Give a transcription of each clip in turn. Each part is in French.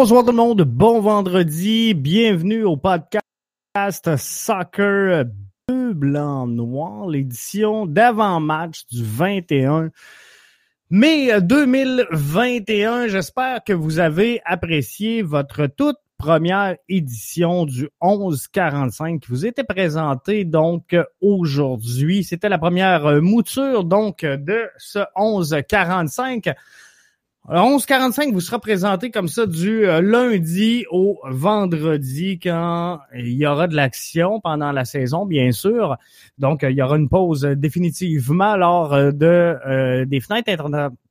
Bonsoir tout le monde, bon vendredi, bienvenue au podcast Soccer Bleu, Blanc, Noir, l'édition d'avant-match du 21 mai 2021. J'espère que vous avez apprécié votre toute première édition du 1145 qui vous était présentée donc aujourd'hui. C'était la première mouture donc de ce 1145. 11h45 vous sera présenté comme ça du euh, lundi au vendredi quand il y aura de l'action pendant la saison, bien sûr. Donc, il y aura une pause définitivement lors euh, de euh, des fenêtres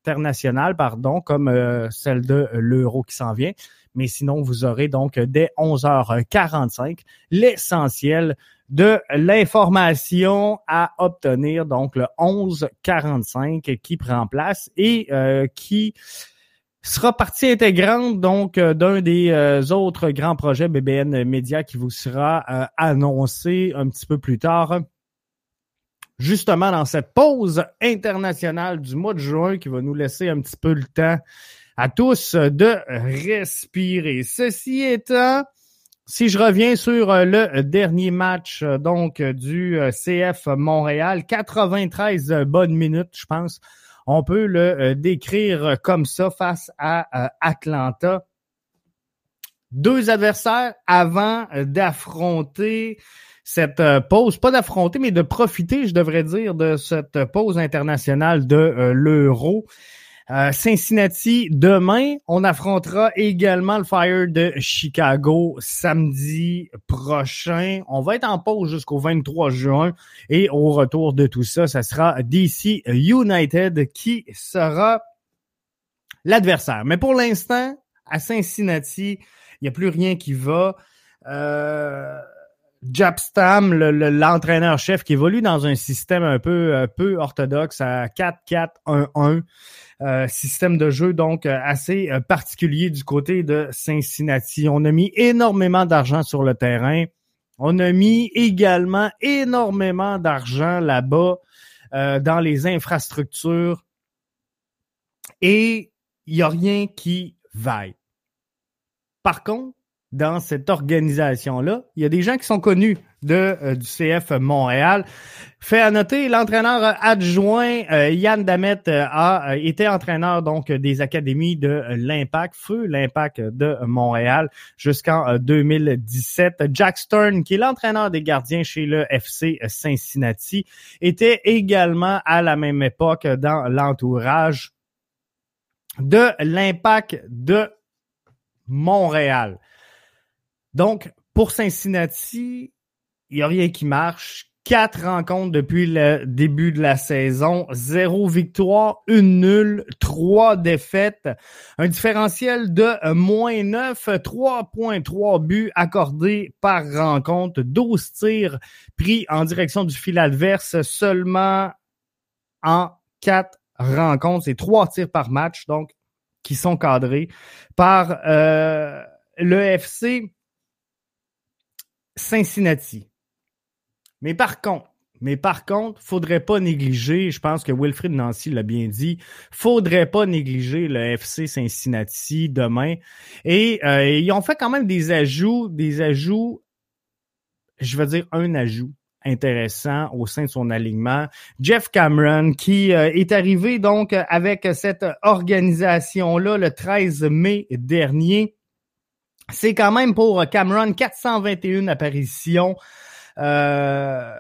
internationales, pardon, comme celle de l'euro qui s'en vient. Mais sinon, vous aurez donc dès 11h45 l'essentiel de l'information à obtenir, donc le 1145 qui prend place et euh, qui sera partie intégrante donc euh, d'un des euh, autres grands projets BBN Media qui vous sera annoncé un petit peu plus tard. Justement dans cette pause internationale du mois de juin qui va nous laisser un petit peu le temps à tous de respirer. Ceci étant, si je reviens sur euh, le dernier match euh, donc du euh, CF Montréal, 93 bonnes minutes, je pense. On peut le décrire comme ça face à Atlanta. Deux adversaires avant d'affronter cette pause, pas d'affronter, mais de profiter, je devrais dire, de cette pause internationale de l'euro. Euh, Cincinnati, demain, on affrontera également le Fire de Chicago samedi prochain. On va être en pause jusqu'au 23 juin et au retour de tout ça, ça sera DC United qui sera l'adversaire. Mais pour l'instant, à Cincinnati, il n'y a plus rien qui va. Euh, Japstam, l'entraîneur-chef qui évolue dans un système un peu, un peu orthodoxe à 4-4-1-1. Euh, système de jeu donc euh, assez euh, particulier du côté de Cincinnati. On a mis énormément d'argent sur le terrain. On a mis également énormément d'argent là-bas dans les infrastructures. Et il n'y a rien qui vaille. Par contre, dans cette organisation-là. Il y a des gens qui sont connus de euh, du CF Montréal. Fait à noter, l'entraîneur adjoint euh, Yann Damet euh, a été entraîneur donc des académies de l'Impact, feu l'Impact de Montréal jusqu'en 2017. Jack Stern, qui est l'entraîneur des gardiens chez le FC Cincinnati, était également à la même époque dans l'entourage de l'Impact de Montréal. Donc, pour Cincinnati, il n'y a rien qui marche. Quatre rencontres depuis le début de la saison, zéro victoire, une nulle, trois défaites, un différentiel de moins 9, 3.3 buts accordés par rencontre, 12 tirs pris en direction du fil adverse seulement en quatre rencontres, c'est trois tirs par match, donc qui sont cadrés par euh, le FC Cincinnati. Mais par contre, mais par contre, faudrait pas négliger, je pense que Wilfrid Nancy l'a bien dit, faudrait pas négliger le FC Cincinnati demain. Et euh, ils ont fait quand même des ajouts, des ajouts, je veux dire un ajout intéressant au sein de son alignement. Jeff Cameron, qui euh, est arrivé donc avec cette organisation-là le 13 mai dernier. C'est quand même pour Cameron 421 apparitions, euh,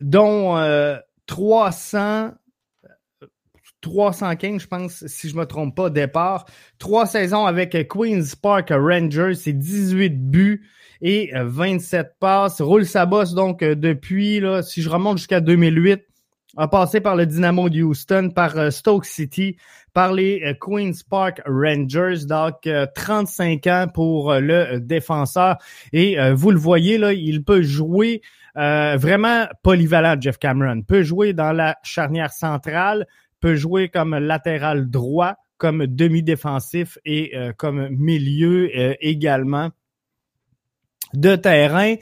dont 300, 315, je pense, si je me trompe pas, départ. Trois saisons avec Queen's Park Rangers, c'est 18 buts et 27 passes. Roule sa bosse donc depuis, là, si je remonte jusqu'à 2008, a passé par le Dynamo de Houston, par euh, Stoke City, par les euh, Queen's Park Rangers. Donc, 35 euh, ans pour le défenseur. Et vous le voyez, là, il peut jouer vraiment polyvalent, Jeff Cameron. Peut jouer dans la charnière centrale, peut jouer comme latéral droit, comme demi-défensif et comme milieu également de terrain.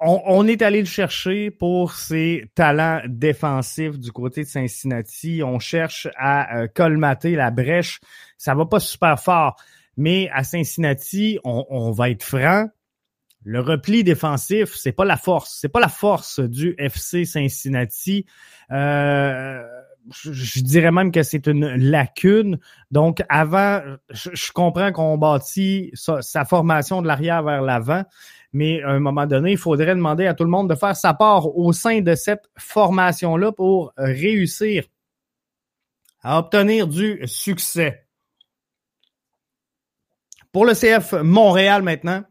On, est allé le chercher pour ses talents défensifs du côté de Cincinnati. On cherche à euh, colmater la brèche. Ça va pas super fort, mais à Cincinnati, on, va être franc. Le repli défensif, c'est pas la force. C'est pas la force du FC Cincinnati. Euh, je, dirais même que c'est une lacune. Donc, avant, je, comprends qu'on bâtit sa formation de l'arrière vers l'avant, mais à un moment donné, il faudrait demander à tout le monde de faire sa part au sein de cette formation-là pour réussir à obtenir du succès. Pour le CF Montréal maintenant,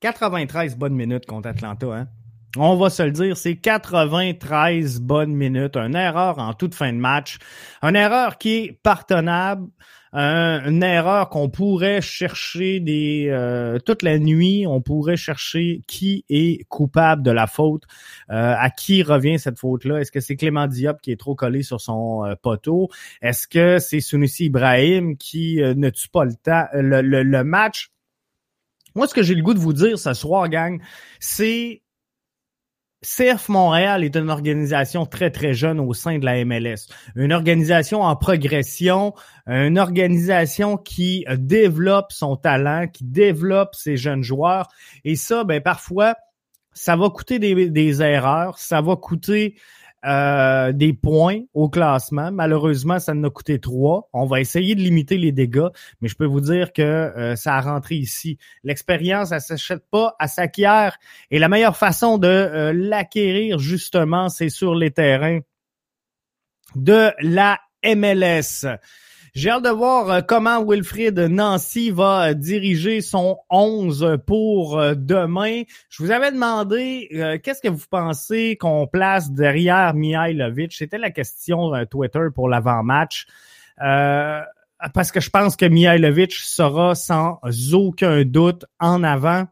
93 bonnes minutes contre Atlanta. Hein? On va se le dire, c'est 93 bonnes minutes. Une erreur en toute fin de match. Une erreur qui est pardonnable une erreur qu'on pourrait chercher des euh, toute la nuit, on pourrait chercher qui est coupable de la faute, euh, à qui revient cette faute-là? Est-ce que c'est Clément Diop qui est trop collé sur son euh, poteau? Est-ce que c'est Sunusi Ibrahim qui ne tue pas le, le match? Moi, ce que j'ai le goût de vous dire ce soir, gang, c'est CF Montréal est une organisation très, très jeune au sein de la MLS. Une organisation en progression, une organisation qui développe son talent, qui développe ses jeunes joueurs. Et ça, ben, parfois, ça va coûter des, des erreurs, ça va coûter euh, des points au classement. Malheureusement, ça en a coûté trois. On va essayer de limiter les dégâts, mais je peux vous dire que euh, ça a rentré ici. L'expérience, elle s'achète pas, elle s'acquiert. Et la meilleure façon de euh, l'acquérir, justement, c'est sur les terrains de la MLS. J'ai hâte de voir euh, comment Wilfried Nancy va euh, diriger son 11 pour euh, demain. Je vous avais demandé qu'est-ce que vous pensez qu'on place derrière Mihailovic? C'était la question Twitter pour l'avant-match. parce que je pense que Mihailovic sera sans aucun doute en avant.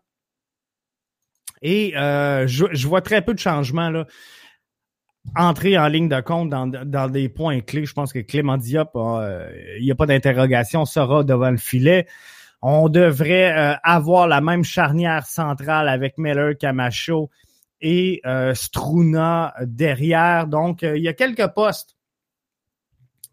Et je, je, vois très peu de changements là entrer en ligne de compte dans, dans des points clés. Je pense que Clément Diop, euh, il n'y a pas d'interrogation, sera devant le filet. On devrait euh, avoir la même charnière centrale avec Miller, Camacho et euh, Struna derrière. Donc, il y a quelques postes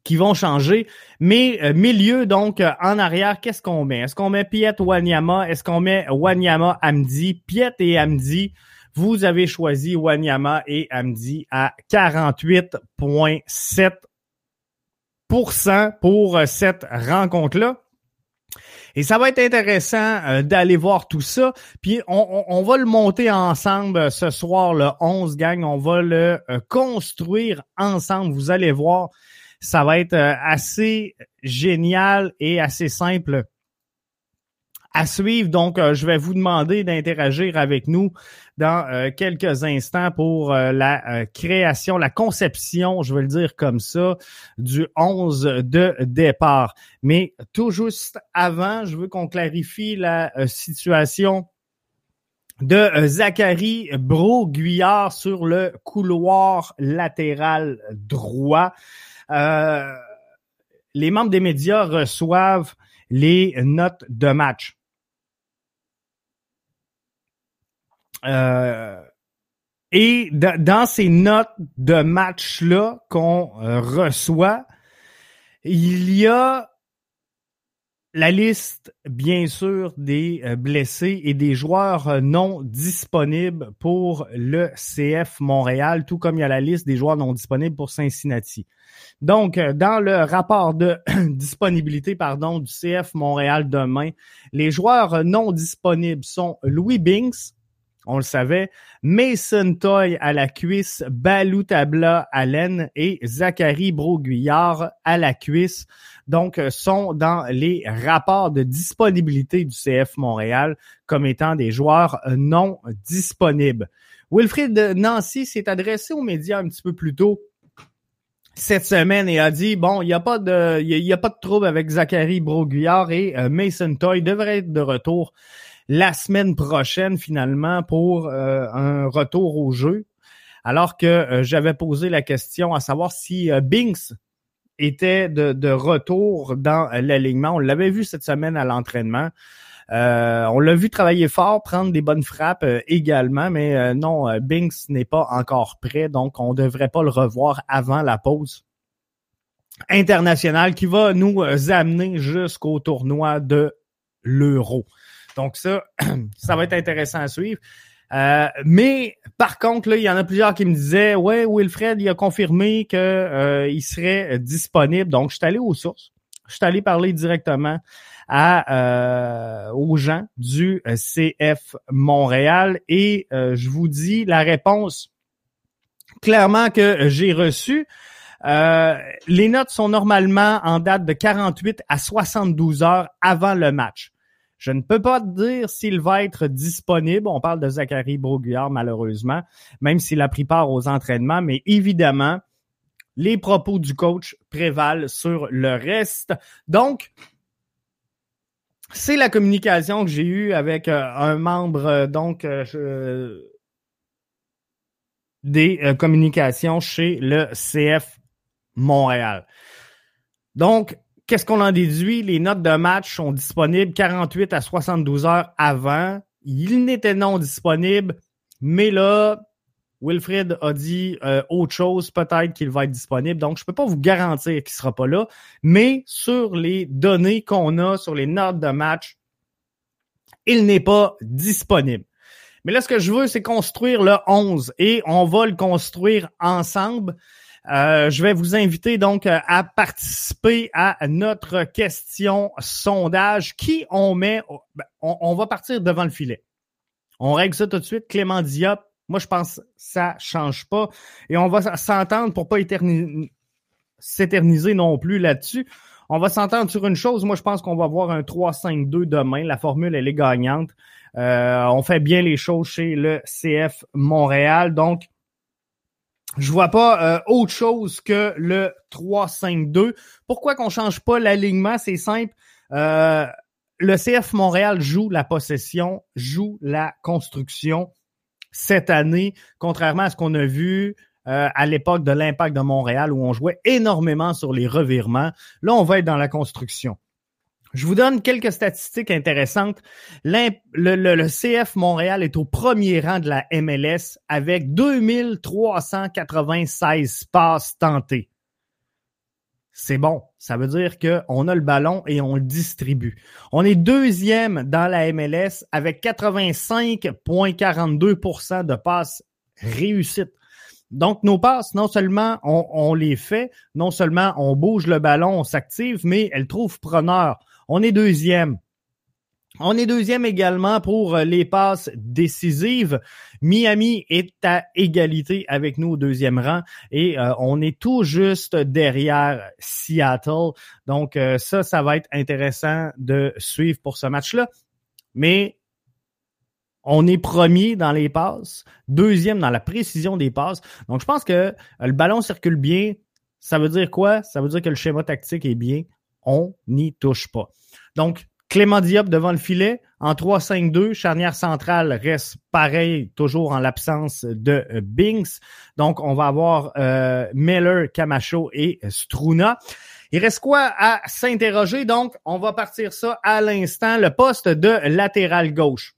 qui vont changer. Mais milieu, donc, en arrière, qu'est-ce qu'on met? Est-ce qu'on met Piet Wanyama? Est-ce qu'on met Wanyama Amdi? Piet et Amdi vous avez choisi Wanyama et Amdi à 48,7% pour euh, cette rencontre-là. Et ça va être intéressant euh, d'aller voir tout ça. Puis on, va le monter ensemble euh, ce soir, le 11 gang. On va le construire ensemble. Vous allez voir, ça va être assez génial et assez simple à suivre. Donc, euh, je vais vous demander d'interagir avec nous dans euh, quelques instants pour euh, la création, la conception, je vais le dire comme ça, du 11 de départ. Mais tout juste avant, je veux qu'on clarifie la situation de Zachary Bro-Guyard sur le couloir latéral droit. les membres des médias reçoivent les notes de match. Euh, et dans ces notes de match-là qu'on euh, reçoit, il y a la liste, bien sûr, des euh, blessés et des joueurs non disponibles pour le CF Montréal, tout comme il y a la liste des joueurs non disponibles pour Cincinnati. Donc, dans le rapport de disponibilité pardon, du CF Montréal demain, les joueurs non disponibles sont Louis Binks, on le savait. Mason Toy à la cuisse, Balou Tabla à l'aine et Zachary Broguillard à la cuisse. Donc, euh, sont dans les rapports de disponibilité du CF Montréal comme étant des joueurs euh, non disponibles. Wilfried Nancy s'est adressé aux médias un petit peu plus tôt cette semaine et a dit bon, il n'y a pas de il y, a, pas de trouble avec Zachary Broguillard et euh, Mason Toy devrait être de retour la semaine prochaine finalement pour euh, un retour au jeu. Alors que euh, j'avais posé la question à savoir si euh, Binks était de, retour dans l'alignement. On l'avait vu cette semaine à l'entraînement. on l'a vu travailler fort, prendre des bonnes frappes également, mais non, Binks n'est pas encore prêt, donc on devrait pas le revoir avant la pause internationale qui va nous amener jusqu'au tournoi de l'Euro. Donc ça, ça va être intéressant à suivre. Euh, mais par contre, là, il y en a plusieurs qui me disaient Ouais, Wilfred, il a confirmé qu'il euh, serait disponible. Donc, je suis allé aux sources. Je suis allé parler directement à euh, aux gens du CF Montréal et je vous dis la réponse clairement que j'ai reçue. les notes sont normalement en date de 48 à 72 heures avant le match. Je ne peux pas dire s'il va être disponible. On parle de Zachary Broguillard, malheureusement, même s'il a pris part aux entraînements, mais évidemment, les propos du coach prévalent sur le reste. Donc, c'est la communication que j'ai eue avec euh, un membre euh, donc euh, des communications chez le CF Montréal. Donc, Qu'est-ce qu'on en déduit? Les notes de match sont disponibles 48 à 72 heures avant. Il n'était non disponible, mais là, Wilfred a dit euh, autre chose, peut-être qu'il va être disponible. Donc, je ne peux pas vous garantir qu'il ne sera pas là, mais sur les données qu'on a, sur les notes de match, il n'est pas disponible. Mais là, ce que je veux, c'est construire le 11 et on va le construire ensemble. Euh, je vais vous inviter donc euh, à participer à notre question sondage qui on met, ben, on, va partir devant le filet. On règle ça tout de suite. Clément Diop, moi je pense que ça change pas et on va s'entendre pour pas s'éterniser non plus là-dessus. On va s'entendre sur une chose. Moi, je pense qu'on va avoir un 3-5-2 demain. La formule, elle est gagnante. Euh, on fait bien les choses chez le CF Montréal. Donc, je vois pas euh, autre chose que le 3-5-2. Pourquoi qu'on change pas l'alignement? C'est simple. Euh, le CF Montréal joue la possession, joue la construction cette année, contrairement à ce qu'on a vu euh, à l'époque de l'impact de Montréal où on jouait énormément sur les revirements. Là, on va être dans la construction. Je vous donne quelques statistiques intéressantes. Le, CF Montréal est au premier rang de la MLS avec 2396 passes tentées. C'est bon. Ça veut dire qu'on a le ballon et on le distribue. On est deuxième dans la MLS avec 85,42% de passes réussites. Donc, nos passes, non seulement on, les fait, non seulement on bouge le ballon, on s'active, mais elles trouvent preneur. On est deuxième. On est deuxième également pour euh, les passes décisives. Miami est à égalité avec nous au deuxième rang et euh, on est tout juste derrière Seattle. Donc euh, ça, ça va être intéressant de suivre pour ce match-là. Mais on est premier dans les passes, deuxième dans la précision des passes. Donc je pense que le ballon circule bien. Ça veut dire quoi? Ça veut dire que le schéma tactique est bien. On n'y touche pas. Donc, Clément Diop devant le filet. En 3-5-2, charnière centrale reste pareil, toujours en l'absence de euh, Binks. Donc, on va avoir euh, Miller, Camacho et Struna. Il reste quoi à s'interroger? Donc, on va partir ça à l'instant. Le poste de latéral gauche.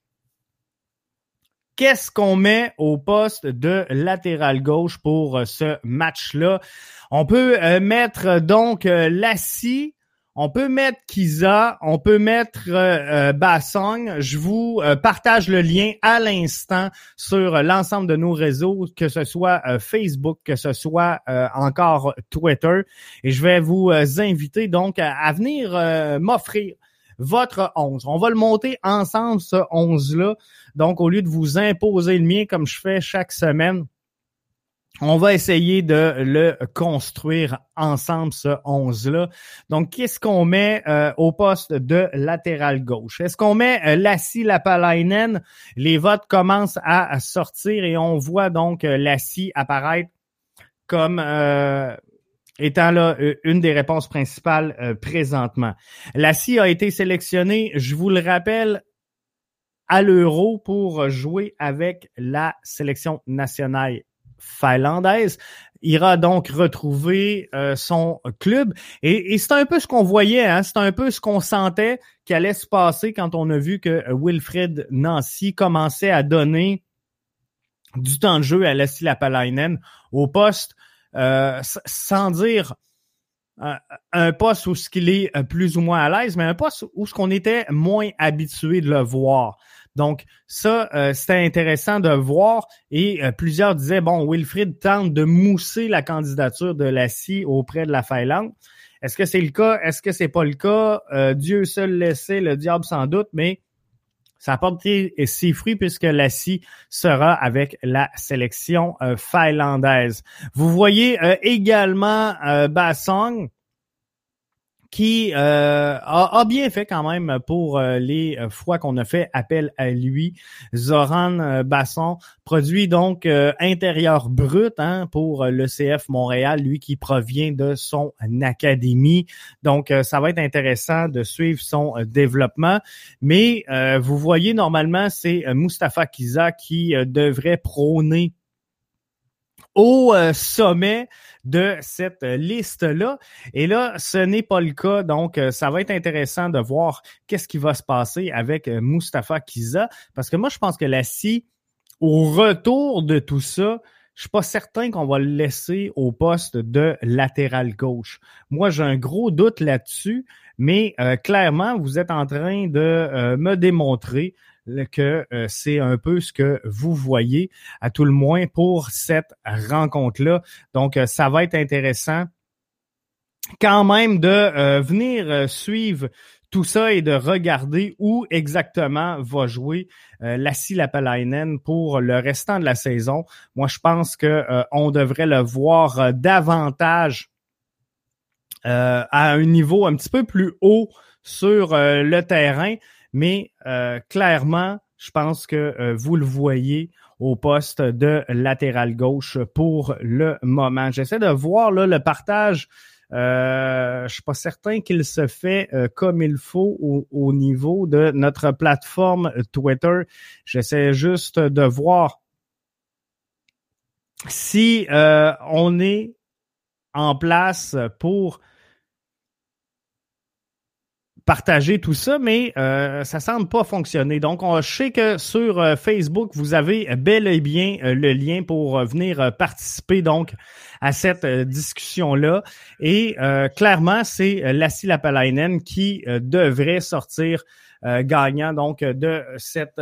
Qu'est-ce qu'on met au poste de latéral gauche pour euh, ce match-là? On peut mettre donc Lassie, on peut mettre Kiza, on peut mettre euh, euh. Je vous euh, partage le lien à l'instant sur l'ensemble de nos réseaux, que ce soit euh, Facebook, que ce soit encore Twitter. Et je vais vous inviter donc à, venir m'offrir votre 11. On va le monter ensemble, ce 11-là. Donc, au lieu de vous imposer le mien comme je fais chaque semaine, on va essayer de le construire ensemble, ce 11-là. Donc, qu'est-ce qu'on met euh, au poste de latéral gauche? Est-ce qu'on met euh, Lassie Lapalainen? Les votes commencent à, sortir et on voit donc euh, Lassie apparaître comme euh, étant là une des réponses principales présentement. Lassie a été sélectionné, je vous le rappelle, à l'Euro pour jouer avec la sélection nationale finlandaise ira donc retrouver euh, son club. Et, c'est un peu ce qu'on voyait, hein? c'est un peu ce qu'on sentait qui allait se passer quand on a vu que Wilfred Nancy commençait à donner du temps de jeu à Leslie Lapalainen au poste, euh, sans dire un poste où ce qu'il est plus ou moins à l'aise, mais un poste où ce qu'on était moins habitué de le voir. Donc, ça, euh, c'était intéressant de voir. Et euh, plusieurs disaient, bon, Wilfrid tente de mousser la candidature de Lassie auprès de la Finlande. Est-ce que c'est le cas? Est-ce que c'est pas le cas? Euh, Dieu seul le le diable sans doute, mais ça a porté ses fruits puisque Lassie sera avec la sélection finlandaise. Vous voyez également Bassong qui euh, a, bien fait quand même pour euh, les euh, fois qu'on a fait appel à lui. Zoran Basson produit donc intérieur brut hein, pour le CF Montréal, lui qui provient de son académie. Donc, ça va être intéressant de suivre son développement. Mais vous voyez, normalement, c'est Mustapha Kiza qui devrait prôner au sommet de cette liste-là. Et là, ce n'est pas le cas. Donc, euh, ça va être intéressant de voir qu'est-ce qui va se passer avec euh, Mustapha Kiza. Parce que moi, je pense que la scie, au retour de tout ça, je suis pas certain qu'on va le laisser au poste de latéral gauche. Moi, j'ai un gros doute là-dessus, mais euh, clairement, vous êtes en train de me démontrer que euh, c'est un peu ce que vous voyez, à tout le moins pour cette rencontre-là. Donc, euh, ça va être intéressant quand même de euh, venir suivre tout ça et de regarder où exactement va jouer Lassie Lapalainen pour le restant de la saison. Moi, je pense que on devrait le voir davantage à un niveau un petit peu plus haut sur le terrain mais euh, clairement, je pense que euh, vous le voyez au poste de latéral gauche pour le moment. J'essaie de voir là, le partage. Euh, je suis pas certain qu'il se fait euh, comme il faut au, niveau de notre plateforme Twitter. J'essaie juste de voir si on est en place pour partager tout ça, mais euh, ça semble pas fonctionner. Donc, on, je sais que sur euh, Facebook, vous avez bel et bien euh, le lien pour euh, venir participer donc à cette discussion-là. Et clairement, c'est Lassie Lapalainen qui devrait sortir gagnant donc de cette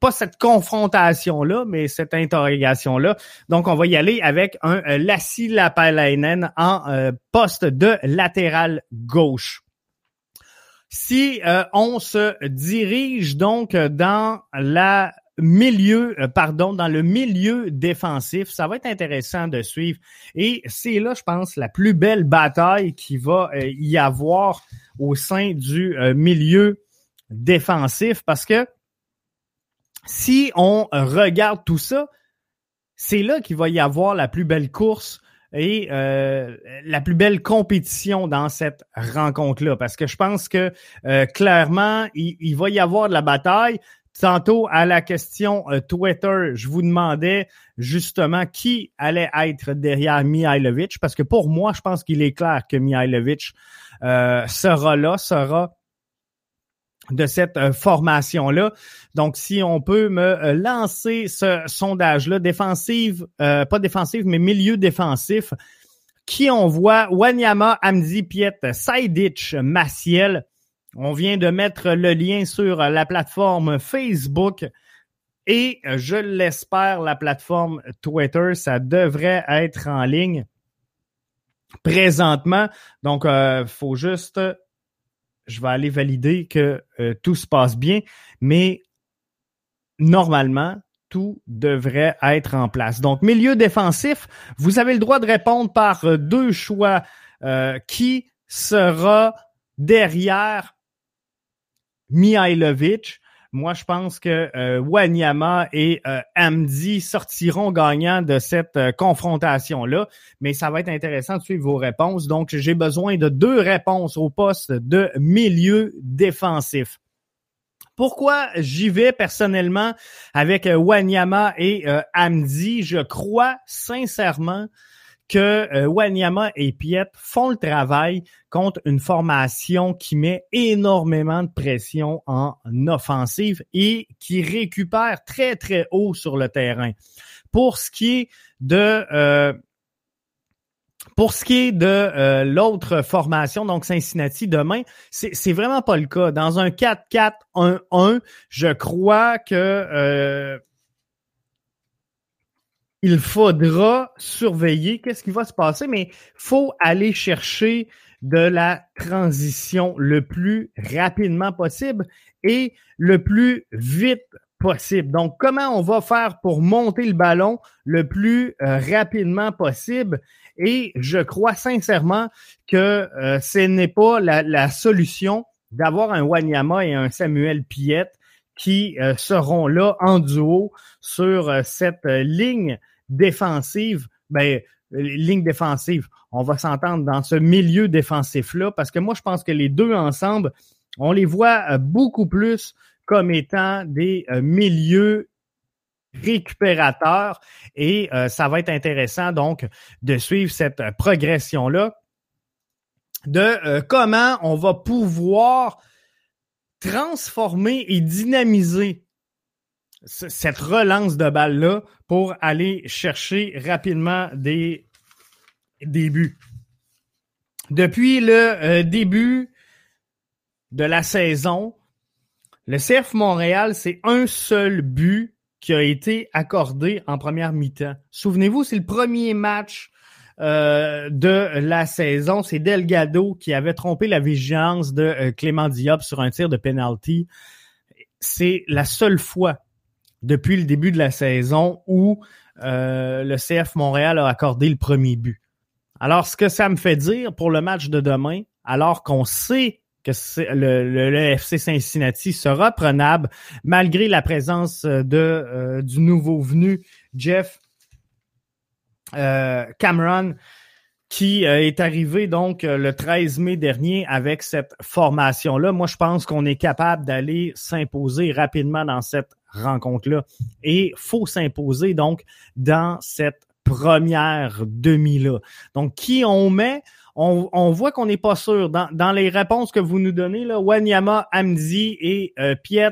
pas cette confrontation-là, mais cette interrogation-là. Donc, on va y aller avec un Lassie Lapalainen en poste de latéral gauche. Si euh, on se dirige donc euh, pardon, dans le milieu défensif, ça va être intéressant de suivre. Et c'est là, je pense, la plus belle bataille qui va euh, y avoir au sein du milieu défensif parce que si on regarde tout ça, c'est là qu'il va y avoir la plus belle course et euh, la plus belle compétition dans cette rencontre-là. Parce que je pense que euh, clairement, il, va y avoir de la bataille. Tantôt, à la question euh, Twitter, je vous demandais justement qui allait être derrière Mihailovic, parce que pour moi, je pense qu'il est clair que Mihailovic sera là, sera de cette euh, formation-là. Donc, si on peut me euh, lancer ce sondage-là, défensive, euh, pas défensive, mais milieu défensif, qui on voit? Wanyama, Amdi, Piet, Saidich, Maciel. On vient de mettre le lien sur la plateforme Facebook et je l'espère, la plateforme Twitter, ça devrait être en ligne présentement. Donc, faut juste je vais aller valider que euh, tout se passe bien, mais normalement, tout devrait être en place. Donc, milieu défensif, vous avez le droit de répondre par euh, deux choix. Euh, qui sera derrière Mihailovic? Moi, je pense que euh, Wanyama et euh, Amdi sortiront gagnants de cette euh, confrontation-là, mais ça va être intéressant de suivre vos réponses. Donc, j'ai besoin de deux réponses au poste de milieu défensif. Pourquoi j'y vais personnellement avec euh, Wanyama et euh, Amdi? Je crois sincèrement que euh, Wanyama et Piet font le travail contre une formation qui met énormément de pression en offensive et qui récupère très, très haut sur le terrain. Pour ce qui est de... Euh, pour ce qui est de euh, l'autre formation, donc Cincinnati, demain, c'est vraiment pas le cas. Dans un 4-4-1-1, je crois que euh, il faudra surveiller qu'est-ce qui va se passer, mais faut aller chercher de la transition le plus rapidement possible et le plus vite possible. Donc, comment on va faire pour monter le ballon le plus euh, rapidement possible? Et je crois sincèrement que euh, ce n'est pas la, solution d'avoir un Wanyama et un Samuel Piette qui euh, seront là en duo sur cette ligne défensive. Ben, ligne défensive. On va s'entendre dans ce milieu défensif-là parce que moi, je pense que les deux ensemble, on les voit beaucoup plus comme étant des euh, milieux récupérateurs et euh, ça va être intéressant donc de suivre cette euh, progression-là de comment on va pouvoir transformer et dynamiser cette relance de balle-là pour aller chercher rapidement des débuts. Depuis le début de la saison, le CF Montréal, c'est un seul but qui a été accordé en première mi-temps. Souvenez-vous, c'est le premier match euh, de la saison. C'est Delgado qui avait trompé la vigilance de euh, Clément Diop sur un tir de penalty. C'est la seule fois depuis le début de la saison où euh, le CF Montréal a accordé le premier but. Alors, ce que ça me fait dire pour le match de demain, alors qu'on sait que le, le, FC Cincinnati sera prenable malgré la présence euh, de euh, du nouveau venu Jeff euh, Cameron qui est arrivé donc le 13 mai dernier avec cette formation-là. Moi, je pense qu'on est capable d'aller s'imposer rapidement dans cette rencontre-là. Et faut s'imposer donc dans cette première demi-là. Donc, qui on met? on, voit qu'on n'est pas sûr. Dans, les réponses que vous nous donnez, là, Wanyama, Amzi et euh, Piet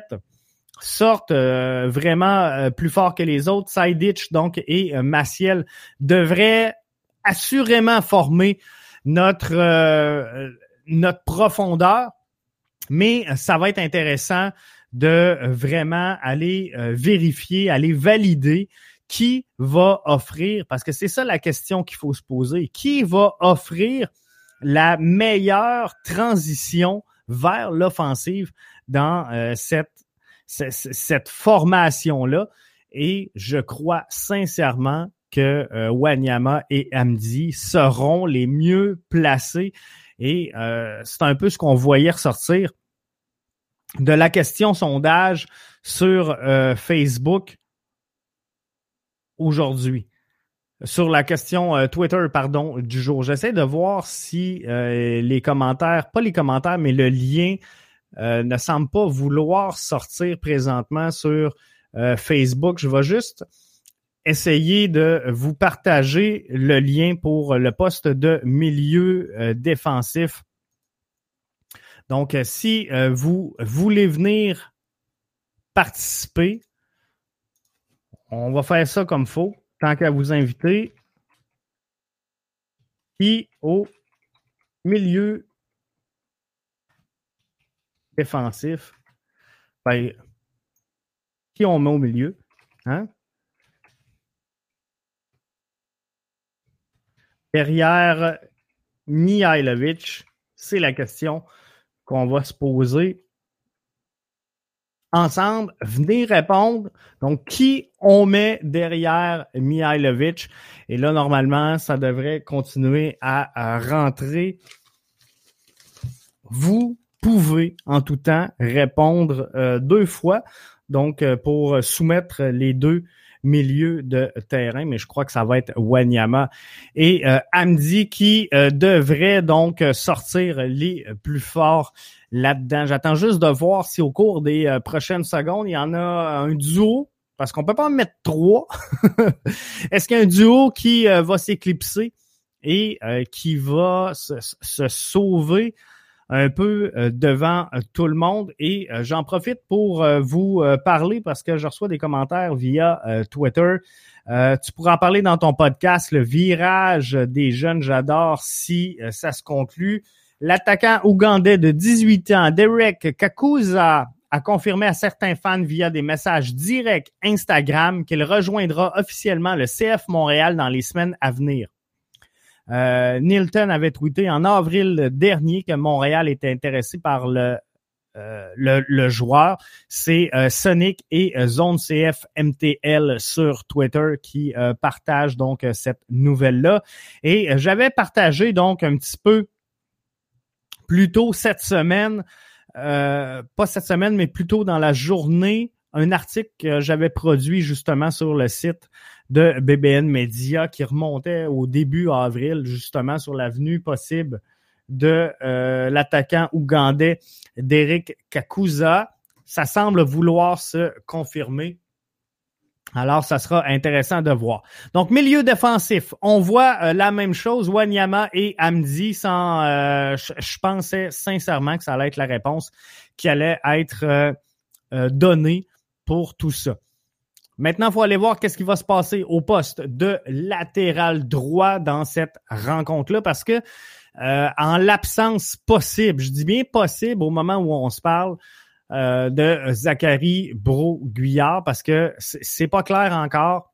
sortent euh, vraiment euh, plus fort que les autres. Siditch, donc, et euh, Maciel devraient assurément former notre, notre profondeur, mais ça va être intéressant de vraiment aller vérifier, aller valider qui va offrir, parce que c'est ça la question qu'il faut se poser, qui va offrir la meilleure transition vers l'offensive dans euh, cette, cette, formation-là? Et je crois sincèrement que euh, Wanyama et Amdi seront les mieux placés. Et euh, c'est un peu ce qu'on voyait ressortir de la question sondage sur Facebook aujourd'hui sur la question euh, Twitter, pardon, du jour. J'essaie de voir si euh, les commentaires, pas les commentaires, mais le lien euh, ne semble pas vouloir sortir présentement sur Facebook. Je vais juste essayer de vous partager le lien pour le poste de milieu défensif. Donc, si vous voulez venir participer, on va faire ça comme faut, tant qu'à vous inviter. Qui au milieu défensif, ben, qui on met au milieu? Hein? Derrière Mihailovic, c'est la question qu'on va se poser ensemble, venez répondre. Donc, qui on met derrière Mihailovic? Et là, normalement, ça devrait continuer à, rentrer. Vous pouvez en tout temps répondre euh, deux fois. Donc, euh, pour soumettre les deux milieu de terrain, mais je crois que ça va être Wanyama et euh, Amdi qui euh, devraient donc sortir les plus forts là-dedans. J'attends juste de voir si au cours des prochaines secondes, il y en a un duo, parce qu'on peut pas en mettre trois. Est-ce qu'il y a un duo qui va s'éclipser et qui va se sauver? Un peu euh, devant euh, tout le monde. Et euh, j'en profite pour vous parler parce que je reçois des commentaires via Twitter. tu pourras en parler dans ton podcast, le virage des jeunes, j'adore si ça se conclut. L'attaquant ougandais de 18 ans, Derek Kakuza, a confirmé à certains fans via des messages directs Instagram qu'il rejoindra officiellement le CF Montréal dans les semaines à venir. Euh, Nilton avait tweeté en avril dernier que Montréal était intéressé par le euh, le, joueur, c'est euh, Sonic et Zone CF MTL sur Twitter qui partagent donc cette nouvelle-là. Et j'avais partagé donc un petit peu plus tôt cette semaine, pas cette semaine, mais plutôt dans la journée, un article que j'avais produit justement sur le site de BBN Media qui remontait au début avril, justement, sur l'avenue possible de euh, l'attaquant ougandais d'Eric Kakuza. Ça semble vouloir se confirmer. Alors, ça sera intéressant de voir. Donc, milieu défensif, on voit euh, la même chose, Wanyama et Amdi, sans, euh, je, pensais sincèrement que ça allait être la réponse qui allait être donnée pour tout ça. Maintenant, il faut aller voir qu'est-ce qui va se passer au poste de latéral droit dans cette rencontre-là parce que euh, en l'absence possible, je dis bien possible au moment où on se parle euh, de Zachary Bro-Guyard parce que c'est pas clair encore.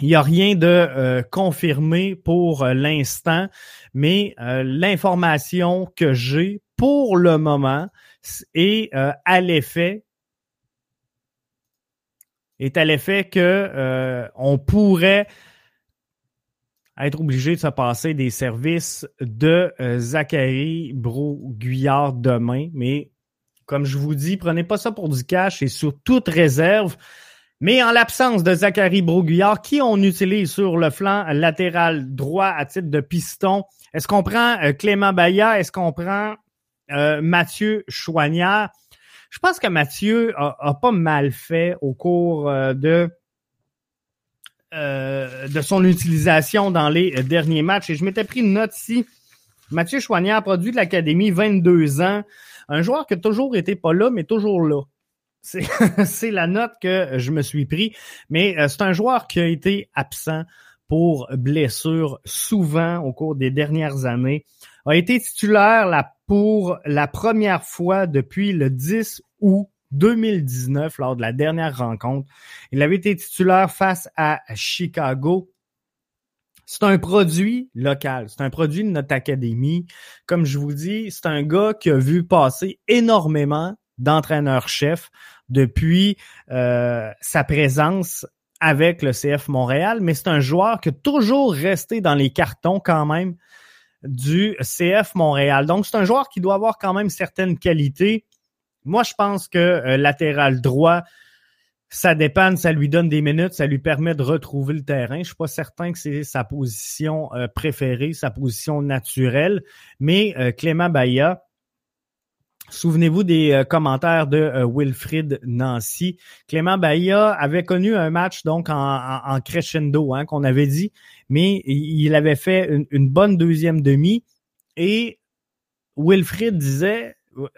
Il n'y a rien de euh, confirmé pour l'instant, mais l'information que j'ai pour le moment est à l'effet est à l'effet que euh, on pourrait être obligé de se passer des services de euh, Zachary Bro-Guyard demain. Mais comme je vous dis, prenez pas ça pour du cash et sur toute réserve. Mais en l'absence de Zachary Broguillard, qui on utilise sur le flanc latéral droit à titre de piston, est-ce qu'on prend euh, Clément Baya? Est-ce qu'on prend Mathieu Chouanière? Je pense que Mathieu a, pas mal fait au cours euh, de euh, de son utilisation dans les derniers matchs. Et je m'étais pris une note ici. Mathieu Chouanière, produit de l'Académie, 22 ans. Un joueur qui a toujours été pas là, mais toujours là. C'est la note que je me suis pris. Mais euh, c'est un joueur qui a été absent pour blessure souvent au cours des dernières années. A été titulaire la pour la première fois depuis le 10 août 2019 lors de la dernière rencontre. Il avait été titulaire face à Chicago. C'est un produit local, c'est un produit de notre académie. Comme je vous dis, c'est un gars qui a vu passer énormément d'entraîneurs-chefs depuis euh, sa présence avec le CF Montréal, mais c'est un joueur qui a toujours resté dans les cartons quand même du CF Montréal. Donc, c'est un joueur qui doit avoir quand même certaines qualités. Moi, je pense que euh, latéral droit, ça dépend, ça lui donne des minutes, ça lui permet de retrouver le terrain. Je suis pas certain que c'est sa position euh, préférée, sa position naturelle, mais euh, Clément Baillat, Souvenez-vous des euh, commentaires de euh, Wilfrid Nancy. Clément Bahia avait connu un match donc en, crescendo, hein, qu'on avait dit, mais il avait fait une, bonne deuxième demi et Wilfrid disait,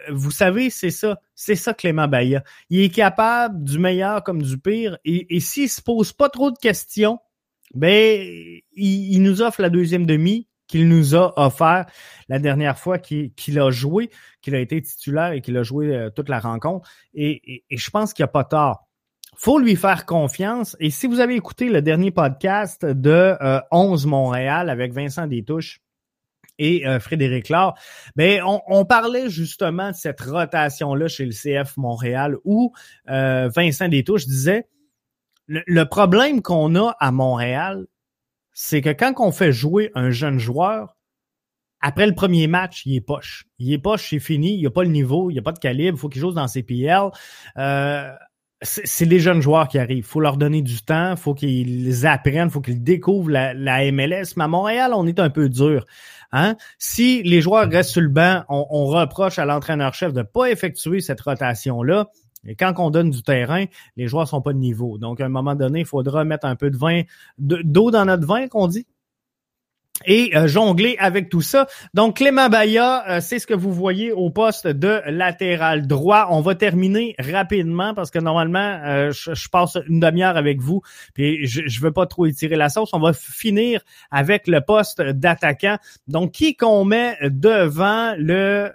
vous savez, c'est ça, c'est ça Clément Bahia. Il est capable du meilleur comme du pire et, et s'il se pose pas trop de questions, ben il nous offre la deuxième demi qu'il nous a offert la dernière fois qu'il a joué, qu'il a été titulaire et qu'il a joué euh, toute la rencontre. Et, je pense qu'il n'y a pas tort. faut lui faire confiance. Et si vous avez écouté le dernier podcast de 11 euh, Montréal avec Vincent Détouche, et euh, Frédéric Laure, ben on, parlait justement de cette rotation-là chez le CF Montréal où Vincent Détouche disait le problème qu'on a à Montréal, c'est que quand on fait jouer un jeune joueur, après le premier match, il est poche. Il est poche, c'est fini, il n'y a pas le niveau, il n'y a pas de calibre, il faut qu'il joue dans CPL. Euh, c'est les jeunes joueurs qui arrivent. faut leur donner du temps, faut qu'ils apprennent, faut qu'ils découvrent la, MLS. Mais à Montréal, on est un peu dur. Hein? Si les joueurs restent sur le banc, on, reproche à l'entraîneur-chef de pas effectuer cette rotation-là. Et quand on donne du terrain, les joueurs sont pas de niveau. Donc, à un moment donné, il faudra mettre un peu de vin, d'eau dans notre vin, qu'on dit et euh, jongler avec tout ça. Donc Clément Baya, euh, c'est ce que vous voyez au poste de latéral droit. On va terminer rapidement parce que normalement euh, je, passe une demi-heure avec vous, puis je, je veux pas trop étirer la sauce. On va finir avec le poste d'attaquant. Donc qui qu'on met devant le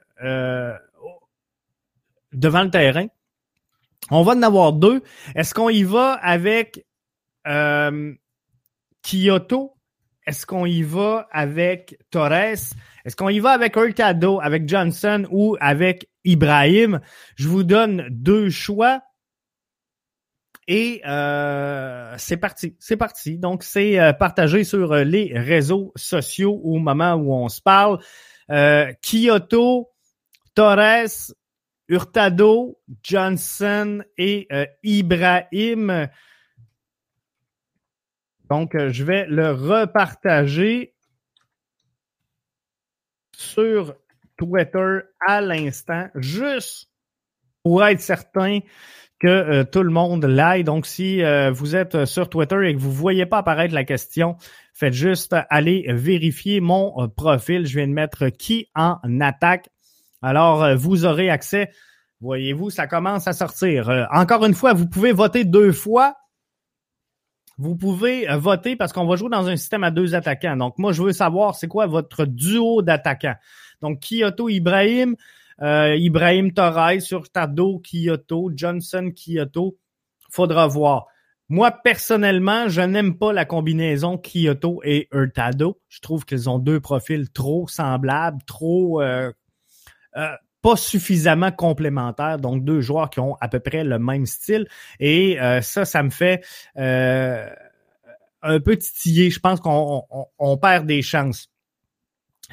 devant le terrain? On va en avoir deux. Est-ce qu'on y va avec Kyoto? Est-ce qu'on y va avec Torres? Est-ce qu'on y va avec Hurtado, avec Johnson ou avec Ibrahim? Je vous donne deux choix. Et euh, c'est parti, c'est parti. Donc, c'est euh, partagé sur les réseaux sociaux au moment où on se parle. Euh, Kyoto, Torres, Hurtado, Johnson et Ibrahim. Donc, euh, je vais le repartager sur Twitter à l'instant, juste pour être certain que euh, tout le monde l'aille. Donc, si euh, vous êtes sur Twitter et que vous ne voyez pas apparaître la question, faites juste aller vérifier mon profil. Je viens de mettre qui en attaque. Alors, vous aurez accès. Voyez-vous, ça commence à sortir. encore une fois, vous pouvez voter deux fois vous pouvez euh, voter parce qu'on va jouer dans un système à deux attaquants. Donc, moi, je veux savoir c'est quoi votre duo d'attaquants? Donc, Kyoto Ibrahim, euh, Ibrahim Torres sur Tado, Kyoto, Johnson, Kyoto. Faudra voir. Moi, personnellement, je n'aime pas la combinaison Kyoto et Hurtado. Je trouve qu'ils ont deux profils trop semblables, trop euh, euh pas suffisamment complémentaires, donc deux joueurs qui ont à peu près le même style. Et euh, ça, ça me fait euh, un peu titiller. Je pense qu'on perd des chances.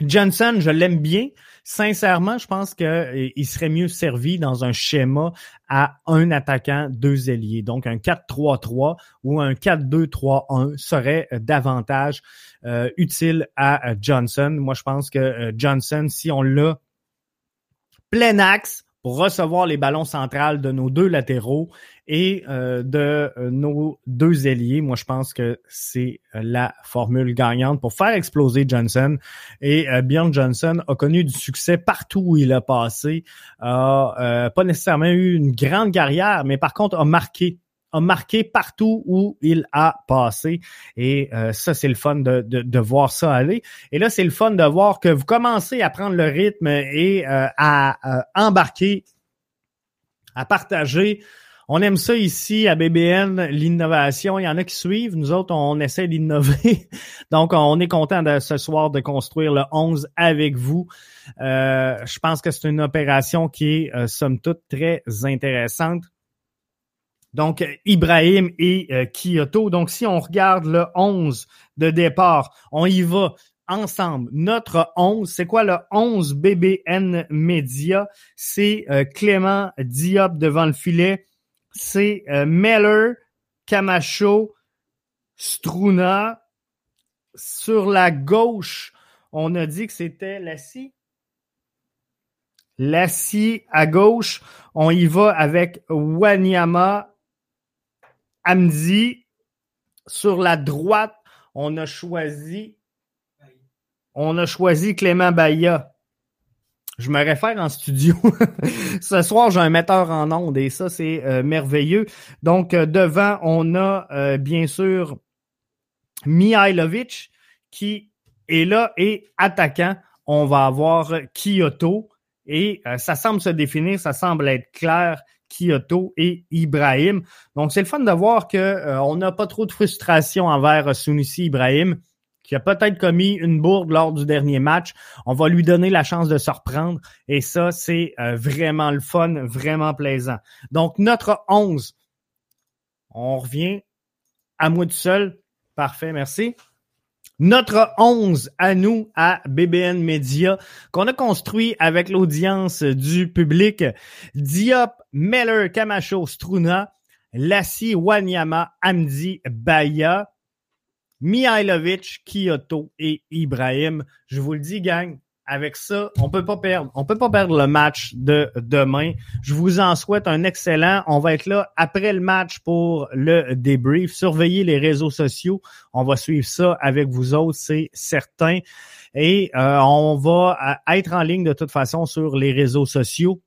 Johnson, je l'aime bien. Sincèrement, je pense qu'il euh, serait mieux servi dans un schéma à un attaquant, deux ailiers. Donc, un 4-3-3 ou un 4-2-3-1 serait davantage utile à Johnson. Moi, je pense que Johnson, si on l'a plein axe pour recevoir les ballons centrales de nos deux latéraux et euh, de euh, nos deux ailiers. Moi, je pense que c'est euh, la formule gagnante pour faire exploser Johnson. Et Bjorn Johnson a connu du succès partout où il a passé. A pas nécessairement eu une grande carrière, mais par contre a marqué a marqué partout où il a passé. Et euh, ça, c'est le fun de, de, voir ça aller. Et là, c'est le fun de voir que vous commencez à prendre le rythme et euh, à, embarquer, à partager. On aime ça ici à BBN, l'innovation. Il y en a qui suivent. Nous autres, on essaie d'innover. Donc, on est content de ce soir de construire le 11 avec vous. Euh, je pense que c'est une opération qui est, somme toute, très intéressante. Donc, Ibrahim et euh, Kyoto. Donc, si on regarde le 11 de départ, on y va ensemble. Notre 11, c'est quoi le 11 BBN Media? C'est euh, Clément Diop devant le filet. C'est euh, Meller, Camacho, Struna. Sur la gauche, on a dit que c'était Lassie. Lassie à gauche. On y va avec Wanyama Amdi. Sur la droite, on a choisi on a choisi Clément Baya. Je me réfère en studio. Ce soir, j'ai un metteur en onde et ça, c'est euh, merveilleux. Donc, euh, devant, on a euh, bien sûr Mihailovic qui est là et attaquant. On va avoir Kyoto et ça semble se définir, ça semble être clair. Kyoto et Ibrahim. Donc, c'est le fun de voir qu'on euh, n'a pas trop de frustration envers Sunusi Ibrahim, qui a peut-être commis une bourde lors du dernier match. On va lui donner la chance de se reprendre. Et ça, c'est euh, vraiment le fun, vraiment plaisant. Donc, notre 11, on revient à moi tout seul. Parfait, merci notre 11 à nous à BBN Media qu'on a construit avec l'audience du public. Diop, Meller, Camacho, Struna, Lassi Wanyama, Amdi Baya, Mihailovic, Kyoto et Ibrahim. Je vous le dis, gang, avec ça, on peut pas perdre. On peut pas perdre le match de demain. Je vous en souhaite un excellent. On va être là après le match pour le débrief. Surveillez les réseaux sociaux. On va suivre ça avec vous autres, c'est certain. Et euh, on va euh, être en ligne de toute façon sur les réseaux sociaux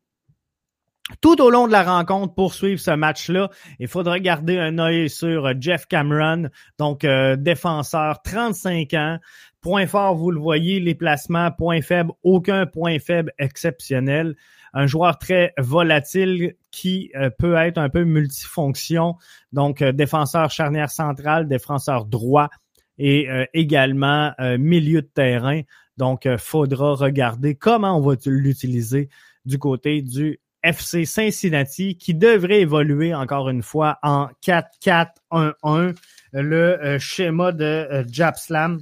tout au long de la rencontre pour suivre ce match-là, il faudra garder un œil sur Jeff Cameron, donc euh, défenseur 35 ans. Point fort, vous le voyez, les placements, point faible, aucun point faible exceptionnel. Un joueur très volatile qui euh, peut être un peu multifonction, donc euh, défenseur charnière centrale, défenseur droit et également milieu de terrain. Donc, faudra regarder comment on va l'utiliser du côté du FC Cincinnati qui devrait évoluer encore une fois en 4-4-1-1, le euh, schéma de euh, Japslam,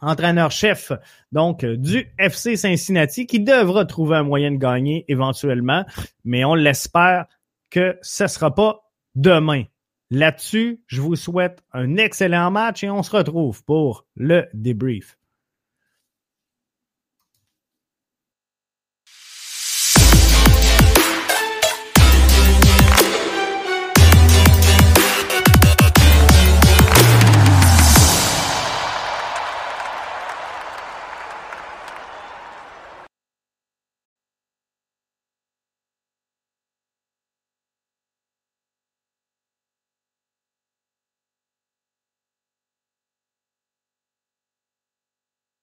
entraîneur-chef donc du FC Cincinnati qui devra trouver un moyen de gagner éventuellement, mais on l'espère que ce sera pas demain. Là-dessus, je vous souhaite un excellent match et on se retrouve pour le débrief.